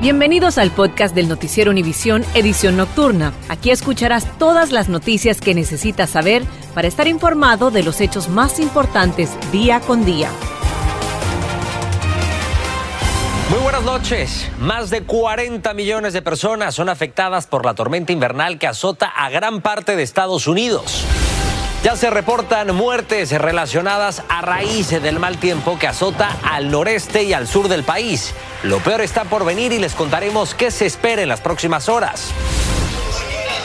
Bienvenidos al podcast del Noticiero Univisión Edición Nocturna. Aquí escucharás todas las noticias que necesitas saber para estar informado de los hechos más importantes día con día. Muy buenas noches. Más de 40 millones de personas son afectadas por la tormenta invernal que azota a gran parte de Estados Unidos. Ya se reportan muertes relacionadas a raíz del mal tiempo que azota al noreste y al sur del país. Lo peor está por venir y les contaremos qué se espera en las próximas horas.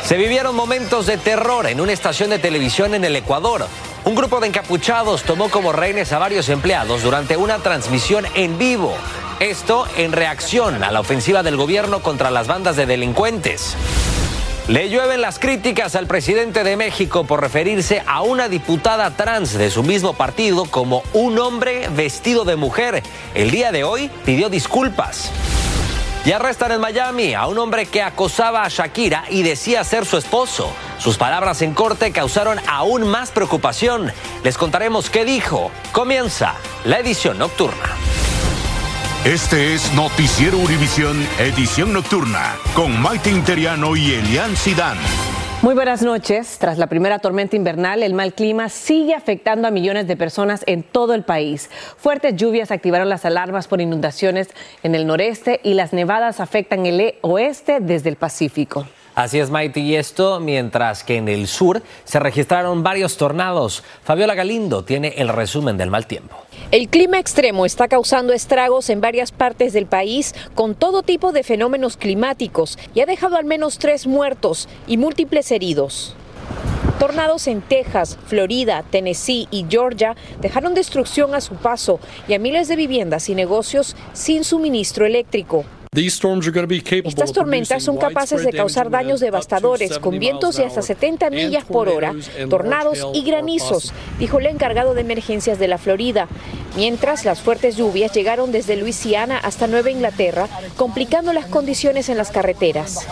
Se vivieron momentos de terror en una estación de televisión en el Ecuador. Un grupo de encapuchados tomó como rehenes a varios empleados durante una transmisión en vivo. Esto en reacción a la ofensiva del gobierno contra las bandas de delincuentes. Le llueven las críticas al presidente de México por referirse a una diputada trans de su mismo partido como un hombre vestido de mujer. El día de hoy pidió disculpas. Y arrestan en Miami a un hombre que acosaba a Shakira y decía ser su esposo. Sus palabras en corte causaron aún más preocupación. Les contaremos qué dijo. Comienza la edición nocturna. Este es Noticiero Univisión, edición nocturna, con Maite Interiano y Elian Sidán. Muy buenas noches. Tras la primera tormenta invernal, el mal clima sigue afectando a millones de personas en todo el país. Fuertes lluvias activaron las alarmas por inundaciones en el noreste y las nevadas afectan el oeste desde el Pacífico. Así es, Maite, y esto mientras que en el sur se registraron varios tornados. Fabiola Galindo tiene el resumen del mal tiempo. El clima extremo está causando estragos en varias partes del país con todo tipo de fenómenos climáticos y ha dejado al menos tres muertos y múltiples heridos. Tornados en Texas, Florida, Tennessee y Georgia dejaron destrucción a su paso y a miles de viviendas y negocios sin suministro eléctrico. Estas tormentas son capaces de causar daños devastadores con vientos de hasta 70 millas por hora, tornados y granizos, dijo el encargado de emergencias de la Florida. Mientras las fuertes lluvias llegaron desde Luisiana hasta Nueva Inglaterra, complicando las condiciones en las carreteras.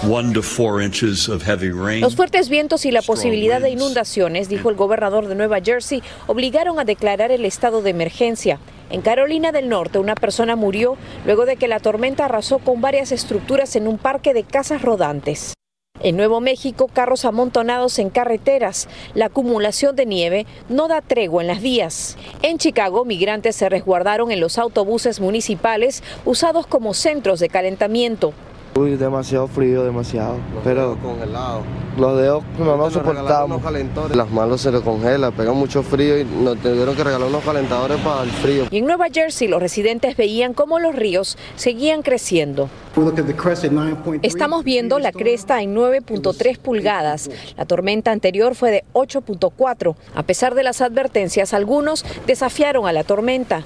Los fuertes vientos y la posibilidad de inundaciones, dijo el gobernador de Nueva Jersey, obligaron a declarar el estado de emergencia. En Carolina del Norte, una persona murió luego de que la tormenta arrasó con varias estructuras en un parque de casas rodantes. En Nuevo México, carros amontonados en carreteras. La acumulación de nieve no da tregua en las vías. En Chicago, migrantes se resguardaron en los autobuses municipales usados como centros de calentamiento. Uy, demasiado frío, demasiado. pero congelados. Los dedos no nos soportamos. Las manos se le congela, pega mucho frío y nos tuvieron que regalar unos calentadores para el frío. Y en Nueva Jersey los residentes veían cómo los ríos seguían creciendo. Estamos viendo la cresta en 9.3 pulgadas. La tormenta anterior fue de 8.4. A pesar de las advertencias, algunos desafiaron a la tormenta.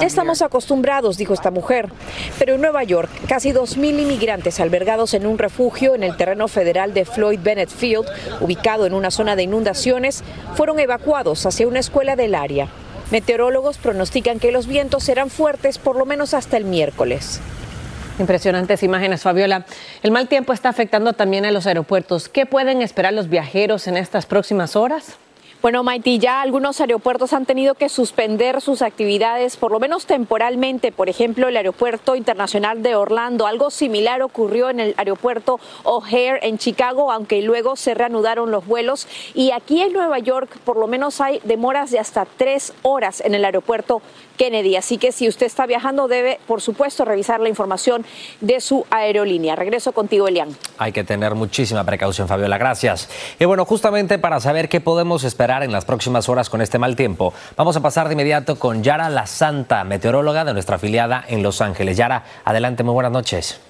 Ya estamos acostumbrados, dijo esta mujer. Pero en Nueva York, casi 2.000 inmigrantes albergados en un refugio en el terreno federal de Floyd Bennett Field, ubicado en una zona de inundaciones, fueron evacuados hacia una escuela del área. Meteorólogos pronostican que los vientos serán fuertes por lo menos hasta el miércoles. Impresionantes imágenes, Fabiola. El mal tiempo está afectando también a los aeropuertos. ¿Qué pueden esperar los viajeros en estas próximas horas? Bueno, Maiti, ya algunos aeropuertos han tenido que suspender sus actividades, por lo menos temporalmente. Por ejemplo, el Aeropuerto Internacional de Orlando. Algo similar ocurrió en el Aeropuerto O'Hare en Chicago, aunque luego se reanudaron los vuelos. Y aquí en Nueva York, por lo menos hay demoras de hasta tres horas en el Aeropuerto Kennedy. Así que si usted está viajando, debe, por supuesto, revisar la información de su aerolínea. Regreso contigo, Elian. Hay que tener muchísima precaución, Fabiola. Gracias. Y bueno, justamente para saber qué podemos esperar en las próximas horas con este mal tiempo, vamos a pasar de inmediato con Yara La Santa, meteoróloga de nuestra afiliada en Los Ángeles. Yara, adelante, muy buenas noches.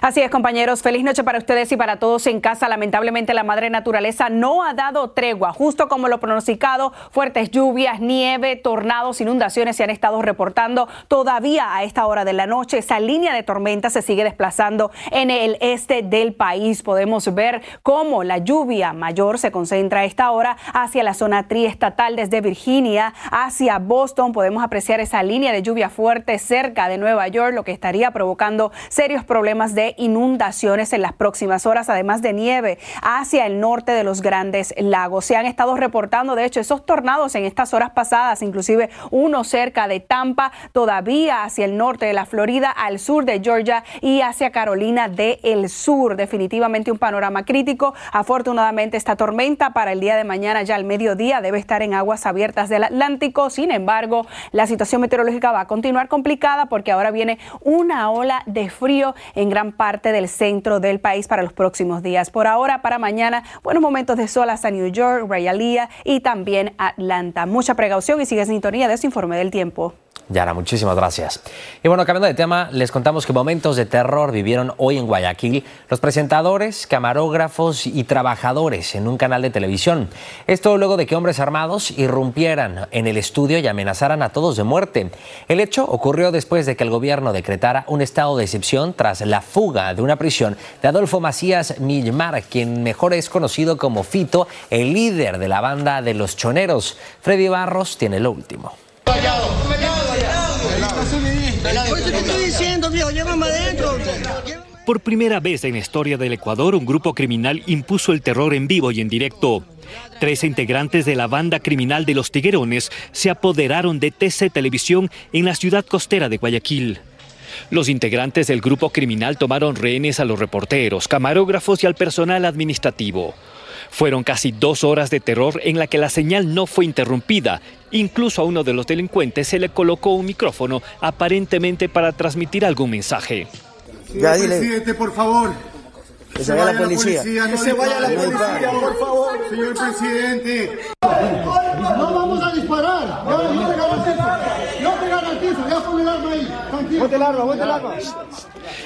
Así es, compañeros. Feliz noche para ustedes y para todos en casa. Lamentablemente, la madre naturaleza no ha dado tregua. Justo como lo pronosticado, fuertes lluvias, nieve, tornados, inundaciones se han estado reportando todavía a esta hora de la noche. Esa línea de tormenta se sigue desplazando en el este del país. Podemos ver cómo la lluvia mayor se concentra a esta hora hacia la zona triestatal desde Virginia hacia Boston. Podemos apreciar esa línea de lluvia fuerte cerca de Nueva York, lo que estaría provocando serios problemas de inundaciones en las próximas horas, además de nieve hacia el norte de los grandes lagos. Se han estado reportando, de hecho, esos tornados en estas horas pasadas, inclusive uno cerca de Tampa, todavía hacia el norte de la Florida, al sur de Georgia y hacia Carolina del Sur. Definitivamente un panorama crítico. Afortunadamente, esta tormenta para el día de mañana, ya al mediodía, debe estar en aguas abiertas del Atlántico. Sin embargo, la situación meteorológica va a continuar complicada porque ahora viene una ola de frío en gran parte del centro del país para los próximos días. Por ahora, para mañana, buenos momentos de sol hasta New York, Rayalía y también Atlanta. Mucha precaución y sigue en sintonía de su informe del tiempo. Yara, muchísimas gracias. Y bueno, cambiando de tema, les contamos que momentos de terror vivieron hoy en Guayaquil los presentadores, camarógrafos y trabajadores en un canal de televisión. Esto luego de que hombres armados irrumpieran en el estudio y amenazaran a todos de muerte. El hecho ocurrió después de que el gobierno decretara un estado de excepción tras la fuga de una prisión de Adolfo Macías Milmar, quien mejor es conocido como Fito, el líder de la banda de los choneros. Freddy Barros tiene lo último. Por primera vez en la historia del Ecuador, un grupo criminal impuso el terror en vivo y en directo. Tres integrantes de la banda criminal de los Tiguerones se apoderaron de TC Televisión en la ciudad costera de Guayaquil. Los integrantes del grupo criminal tomaron rehenes a los reporteros, camarógrafos y al personal administrativo. Fueron casi dos horas de terror en la que la señal no fue interrumpida. Incluso a uno de los delincuentes se le colocó un micrófono aparentemente para transmitir algún mensaje. Señor presidente, por favor. Que se vaya la policía. Que se vaya la policía, por favor. Señor presidente. No vamos a disparar. Yo te garantizo. Yo te garantizo. Ya pon el arma ahí. Tranquilo. Ponte el arma, ponte el arma.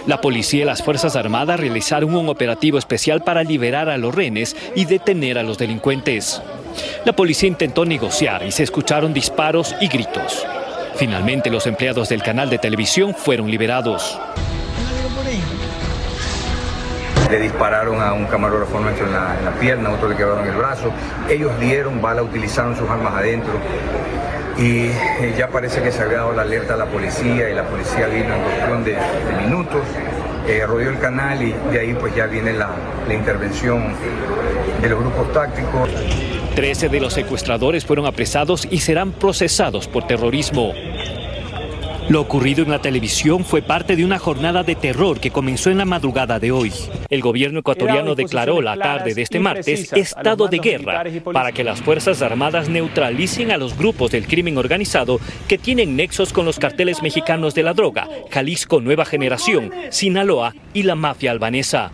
La policía y las Fuerzas Armadas realizaron un operativo especial para liberar a los rehenes y detener a los delincuentes. La policía intentó negociar y se escucharon disparos y gritos. Finalmente los empleados del canal de televisión fueron liberados. Le dispararon a un camarógrafo nuestro en la, en la pierna, otro le quebraron el brazo. Ellos dieron bala, utilizaron sus armas adentro y eh, ya parece que se había dado la alerta a la policía y la policía vino en cuestión de, minutos, eh, rodeó el canal y de ahí pues ya viene la, la intervención de los grupos tácticos. Trece de los secuestradores fueron apresados y serán procesados por terrorismo. Lo ocurrido en la televisión fue parte de una jornada de terror que comenzó en la madrugada de hoy. El gobierno ecuatoriano declaró la tarde de este martes estado de guerra para que las Fuerzas Armadas neutralicen a los grupos del crimen organizado que tienen nexos con los carteles mexicanos de la droga, Jalisco Nueva Generación, Sinaloa y la mafia albanesa.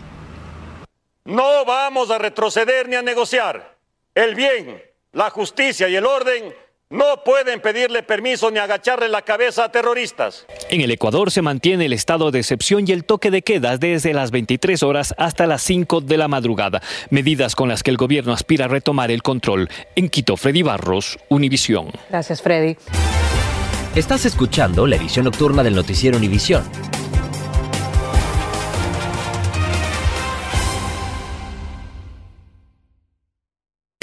No vamos a retroceder ni a negociar. El bien, la justicia y el orden no pueden pedirle permiso ni agacharle la cabeza a terroristas. En el Ecuador se mantiene el estado de excepción y el toque de quedas desde las 23 horas hasta las 5 de la madrugada, medidas con las que el gobierno aspira a retomar el control. En Quito, Freddy Barros, Univisión. Gracias, Freddy. Estás escuchando la edición nocturna del noticiero Univisión.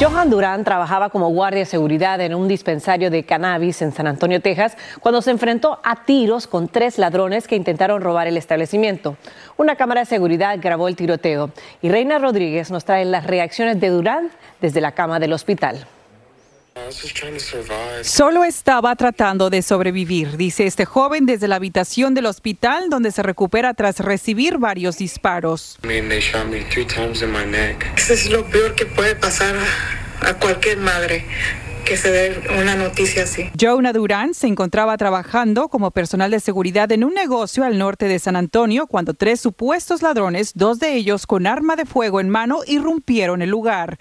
Johan Durán trabajaba como guardia de seguridad en un dispensario de cannabis en San Antonio, Texas, cuando se enfrentó a tiros con tres ladrones que intentaron robar el establecimiento. Una cámara de seguridad grabó el tiroteo y Reina Rodríguez nos trae las reacciones de Durán desde la cama del hospital. Solo estaba tratando de sobrevivir, dice este joven desde la habitación del hospital donde se recupera tras recibir varios disparos. Eso es lo peor que puede pasar a cualquier madre, que se dé una noticia así. Jonah Durán se encontraba trabajando como personal de seguridad en un negocio al norte de San Antonio cuando tres supuestos ladrones, dos de ellos con arma de fuego en mano, irrumpieron el lugar.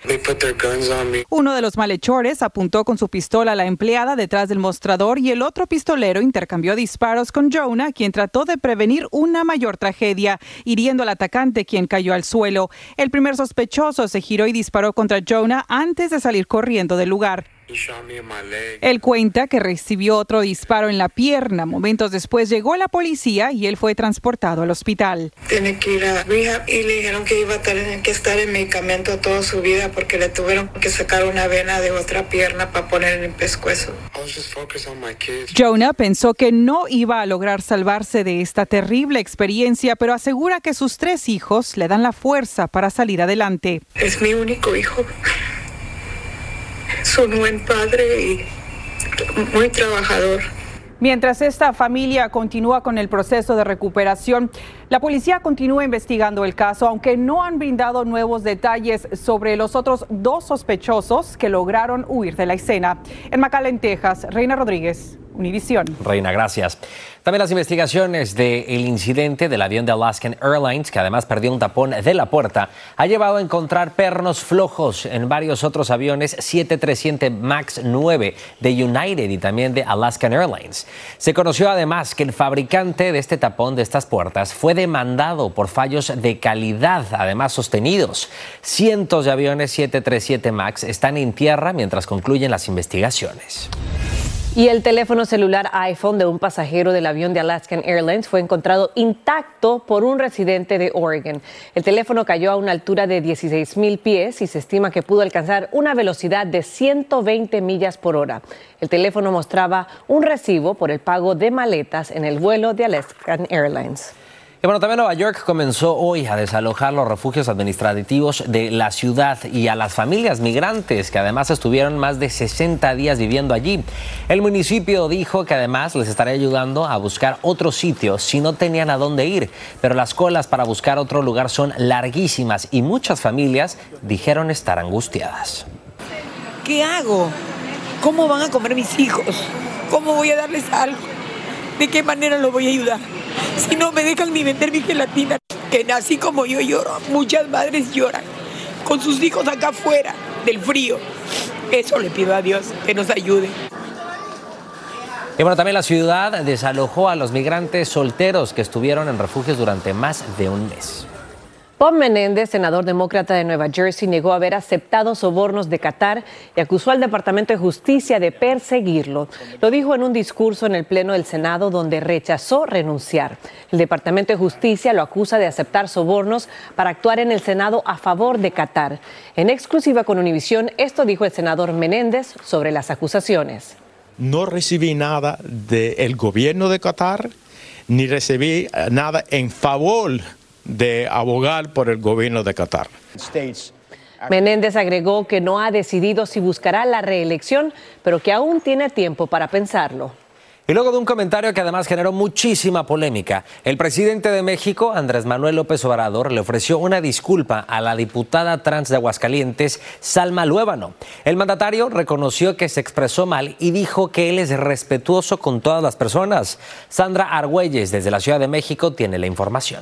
Uno de los malhechores apuntó con su pistola a la empleada detrás del mostrador y el otro pistolero intercambió disparos con Jonah, quien trató de prevenir una mayor tragedia, hiriendo al atacante, quien cayó al suelo. El primer sospechoso se giró y disparó contra Jonah antes de salir corriendo del lugar. Él cuenta que recibió otro disparo en la pierna. Momentos después llegó la policía y él fue transportado al hospital. Tiene que ir a rehab y le dijeron que iba a tener que estar en medicamento toda su vida porque le tuvieron que sacar una vena de otra pierna para poner en el pescuezo. Jonah pensó que no iba a lograr salvarse de esta terrible experiencia, pero asegura que sus tres hijos le dan la fuerza para salir adelante. Es mi único hijo un buen padre y muy trabajador. Mientras esta familia continúa con el proceso de recuperación, la policía continúa investigando el caso, aunque no han brindado nuevos detalles sobre los otros dos sospechosos que lograron huir de la escena. En McAllen, Texas, Reina Rodríguez. Univisión. Reina, gracias. También las investigaciones del incidente del avión de Alaskan Airlines, que además perdió un tapón de la puerta, ha llevado a encontrar pernos flojos en varios otros aviones 737 MAX 9 de United y también de Alaskan Airlines. Se conoció además que el fabricante de este tapón de estas puertas fue demandado por fallos de calidad, además sostenidos. Cientos de aviones 737 MAX están en tierra mientras concluyen las investigaciones. Y el teléfono celular iPhone de un pasajero del avión de Alaskan Airlines fue encontrado intacto por un residente de Oregon. El teléfono cayó a una altura de 16 mil pies y se estima que pudo alcanzar una velocidad de 120 millas por hora. El teléfono mostraba un recibo por el pago de maletas en el vuelo de Alaskan Airlines. Y bueno, también Nueva York comenzó hoy a desalojar los refugios administrativos de la ciudad y a las familias migrantes que además estuvieron más de 60 días viviendo allí. El municipio dijo que además les estaría ayudando a buscar otro sitio si no tenían a dónde ir, pero las colas para buscar otro lugar son larguísimas y muchas familias dijeron estar angustiadas. ¿Qué hago? ¿Cómo van a comer mis hijos? ¿Cómo voy a darles algo? ¿De qué manera lo voy a ayudar? Si no me dejan ni vender mi gelatina, que así como yo lloro, muchas madres lloran con sus hijos acá afuera del frío. Eso le pido a Dios que nos ayude. Y bueno, también la ciudad desalojó a los migrantes solteros que estuvieron en refugios durante más de un mes. Bob Menéndez, senador demócrata de Nueva Jersey, negó haber aceptado sobornos de Qatar y acusó al Departamento de Justicia de perseguirlo. Lo dijo en un discurso en el Pleno del Senado donde rechazó renunciar. El Departamento de Justicia lo acusa de aceptar sobornos para actuar en el Senado a favor de Qatar. En exclusiva con Univisión, esto dijo el senador Menéndez sobre las acusaciones. No recibí nada del gobierno de Qatar, ni recibí nada en favor de abogar por el gobierno de Qatar. Menéndez agregó que no ha decidido si buscará la reelección, pero que aún tiene tiempo para pensarlo. Y luego de un comentario que además generó muchísima polémica, el presidente de México, Andrés Manuel López Obrador, le ofreció una disculpa a la diputada trans de Aguascalientes, Salma Luébano. El mandatario reconoció que se expresó mal y dijo que él es respetuoso con todas las personas. Sandra Argüelles, desde la Ciudad de México, tiene la información.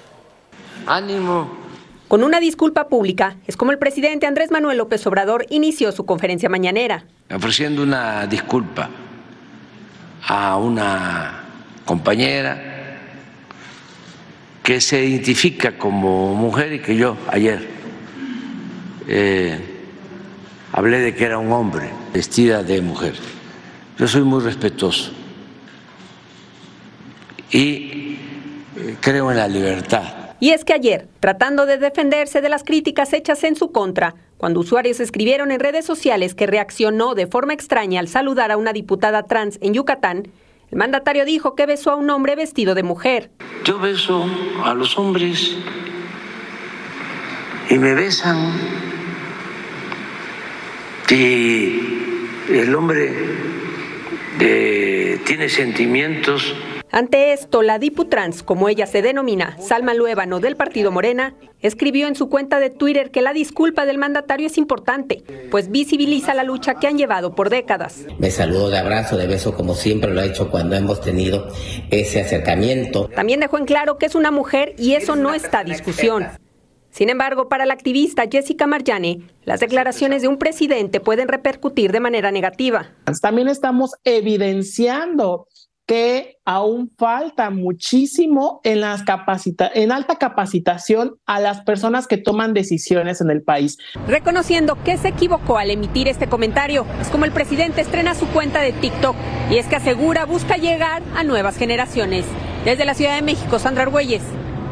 Ánimo. Con una disculpa pública, es como el presidente Andrés Manuel López Obrador inició su conferencia mañanera. Ofreciendo una disculpa a una compañera que se identifica como mujer y que yo ayer eh, hablé de que era un hombre vestida de mujer. Yo soy muy respetuoso y eh, creo en la libertad y es que ayer, tratando de defenderse de las críticas hechas en su contra, cuando usuarios escribieron en redes sociales que reaccionó de forma extraña al saludar a una diputada trans en Yucatán, el mandatario dijo que besó a un hombre vestido de mujer. Yo beso a los hombres y me besan. Y el hombre eh, tiene sentimientos Ante esto, la Diputrans, como ella se denomina, Salma Luébano del Partido Morena, escribió en su cuenta de Twitter que la disculpa del mandatario es importante, pues visibiliza la lucha que han llevado por décadas. Me saludo de abrazo, de beso, como siempre lo ha hecho cuando hemos tenido ese acercamiento. También dejó en claro que es una mujer y eso no está a discusión. Sin embargo, para la activista Jessica Marjane, las declaraciones de un presidente pueden repercutir de manera negativa. También estamos evidenciando que aún falta muchísimo en, las capacita en alta capacitación a las personas que toman decisiones en el país. Reconociendo que se equivocó al emitir este comentario, es como el presidente estrena su cuenta de TikTok y es que asegura busca llegar a nuevas generaciones. Desde la Ciudad de México, Sandra Argüelles,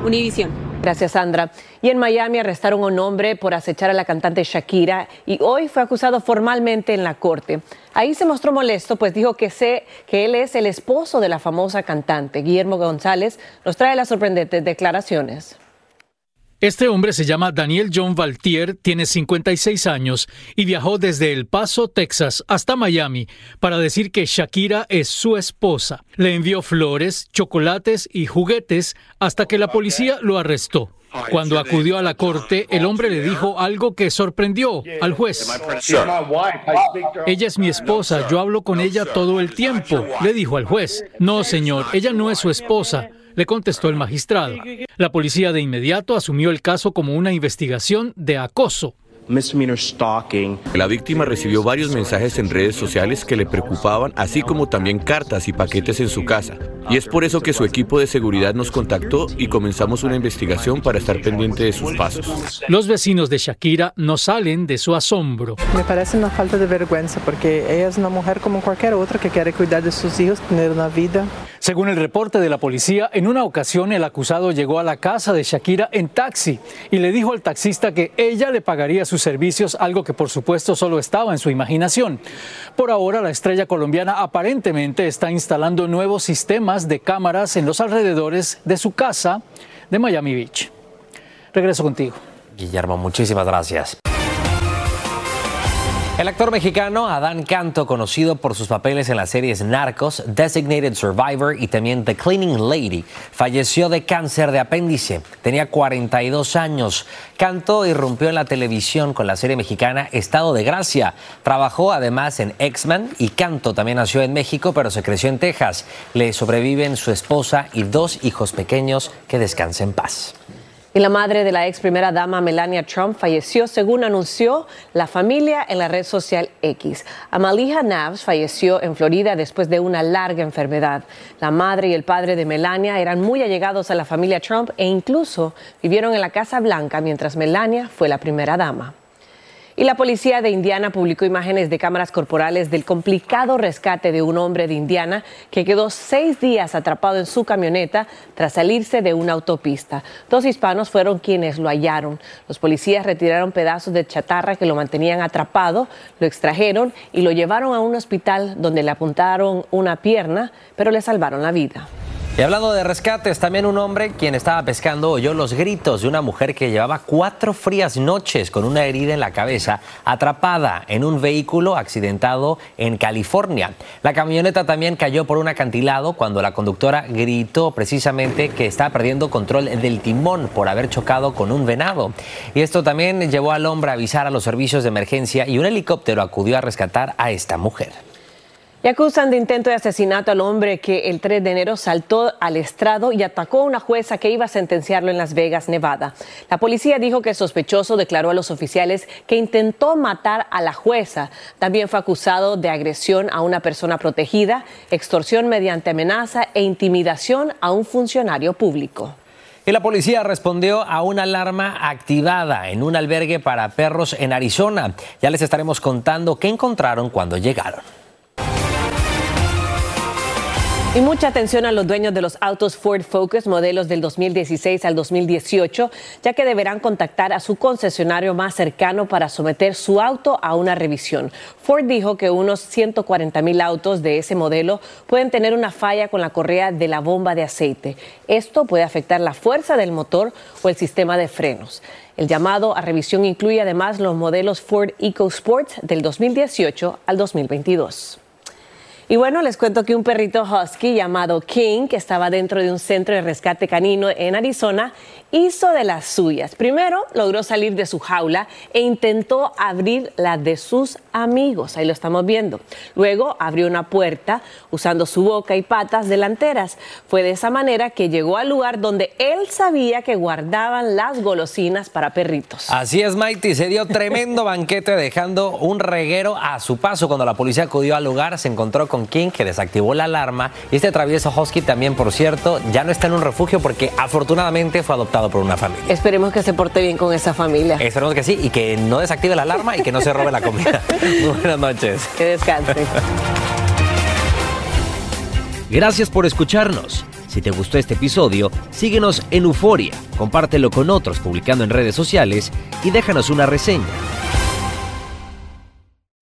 Univisión. Gracias, Sandra. Y en Miami arrestaron a un hombre por acechar a la cantante Shakira y hoy fue acusado formalmente en la corte. Ahí se mostró molesto, pues dijo que sé que él es el esposo de la famosa cantante. Guillermo González nos trae las sorprendentes declaraciones. Este hombre se llama Daniel John Valtier, tiene 56 años y viajó desde El Paso, Texas, hasta Miami para decir que Shakira es su esposa. Le envió flores, chocolates y juguetes hasta que la policía lo arrestó. Cuando acudió a la corte, el hombre le dijo algo que sorprendió al juez. Ella es mi esposa, yo hablo con ella todo el tiempo, le dijo al juez. No, señor, ella no es su esposa le contestó el magistrado. La policía de inmediato asumió el caso como una investigación de acoso la víctima recibió varios mensajes en redes sociales que le preocupaban, así como también cartas y paquetes en su casa. Y es por eso que su equipo de seguridad nos contactó y comenzamos una investigación para estar pendiente de sus pasos. Los vecinos de Shakira no salen de su asombro. Me parece una falta de vergüenza porque ella es una mujer como cualquier otra que quiere cuidar de sus hijos, tener una vida. Según el reporte de la policía, en una ocasión el acusado llegó a la casa de Shakira en taxi y le dijo al taxista que ella le pagaría su servicios, algo que por supuesto solo estaba en su imaginación. Por ahora, la estrella colombiana aparentemente está instalando nuevos sistemas de cámaras en los alrededores de su casa de Miami Beach. Regreso contigo. Guillermo, muchísimas gracias. El actor mexicano Adán Canto, conocido por sus papeles en las series Narcos, Designated Survivor y también The Cleaning Lady, falleció de cáncer de apéndice. Tenía 42 años. Canto irrumpió en la televisión con la serie mexicana Estado de Gracia. Trabajó además en X-Men y Canto también nació en México, pero se creció en Texas. Le sobreviven su esposa y dos hijos pequeños que descansen en paz. Y la madre de la ex primera dama Melania Trump falleció según anunció la familia en la red social X. Amalia Navs falleció en Florida después de una larga enfermedad. La madre y el padre de Melania eran muy allegados a la familia Trump e incluso vivieron en la Casa Blanca mientras Melania fue la primera dama. Y la policía de Indiana publicó imágenes de cámaras corporales del complicado rescate de un hombre de Indiana que quedó seis días atrapado en su camioneta tras salirse de una autopista. Dos hispanos fueron quienes lo hallaron. Los policías retiraron pedazos de chatarra que lo mantenían atrapado, lo extrajeron y lo llevaron a un hospital donde le apuntaron una pierna, pero le salvaron la vida. Y hablando de rescates, también un hombre quien estaba pescando oyó los gritos de una mujer que llevaba cuatro frías noches con una herida en la cabeza, atrapada en un vehículo accidentado en California. La camioneta también cayó por un acantilado cuando la conductora gritó precisamente que estaba perdiendo control del timón por haber chocado con un venado. Y esto también llevó al hombre a avisar a los servicios de emergencia y un helicóptero acudió a rescatar a esta mujer. Y acusan de intento de asesinato al hombre que el 3 de enero saltó al estrado y atacó a una jueza que iba a sentenciarlo en Las Vegas, Nevada. La policía dijo que el sospechoso declaró a los oficiales que intentó matar a la jueza. También fue acusado de agresión a una persona protegida, extorsión mediante amenaza e intimidación a un funcionario público. Y la policía respondió a una alarma activada en un albergue para perros en Arizona. Ya les estaremos contando qué encontraron cuando llegaron. Y mucha atención a los dueños de los autos Ford Focus modelos del 2016 al 2018, ya que deberán contactar a su concesionario más cercano para someter su auto a una revisión. Ford dijo que unos 140 mil autos de ese modelo pueden tener una falla con la correa de la bomba de aceite. Esto puede afectar la fuerza del motor o el sistema de frenos. El llamado a revisión incluye además los modelos Ford EcoSport del 2018 al 2022. Y bueno, les cuento que un perrito husky llamado King, que estaba dentro de un centro de rescate canino en Arizona, hizo de las suyas. Primero logró salir de su jaula e intentó abrir la de sus amigos. Ahí lo estamos viendo. Luego abrió una puerta usando su boca y patas delanteras. Fue de esa manera que llegó al lugar donde él sabía que guardaban las golosinas para perritos. Así es, Mighty. Se dio tremendo banquete dejando un reguero a su paso. Cuando la policía acudió al lugar, se encontró con King, que desactivó la alarma. Y este travieso husky también, por cierto, ya no está en un refugio porque afortunadamente fue adoptado por una familia. Esperemos que se porte bien con esa familia. Esperemos que sí y que no desactive la alarma y que no se robe la comida. Buenas noches. Que descanse. Gracias por escucharnos. Si te gustó este episodio, síguenos en Euforia, compártelo con otros publicando en redes sociales y déjanos una reseña.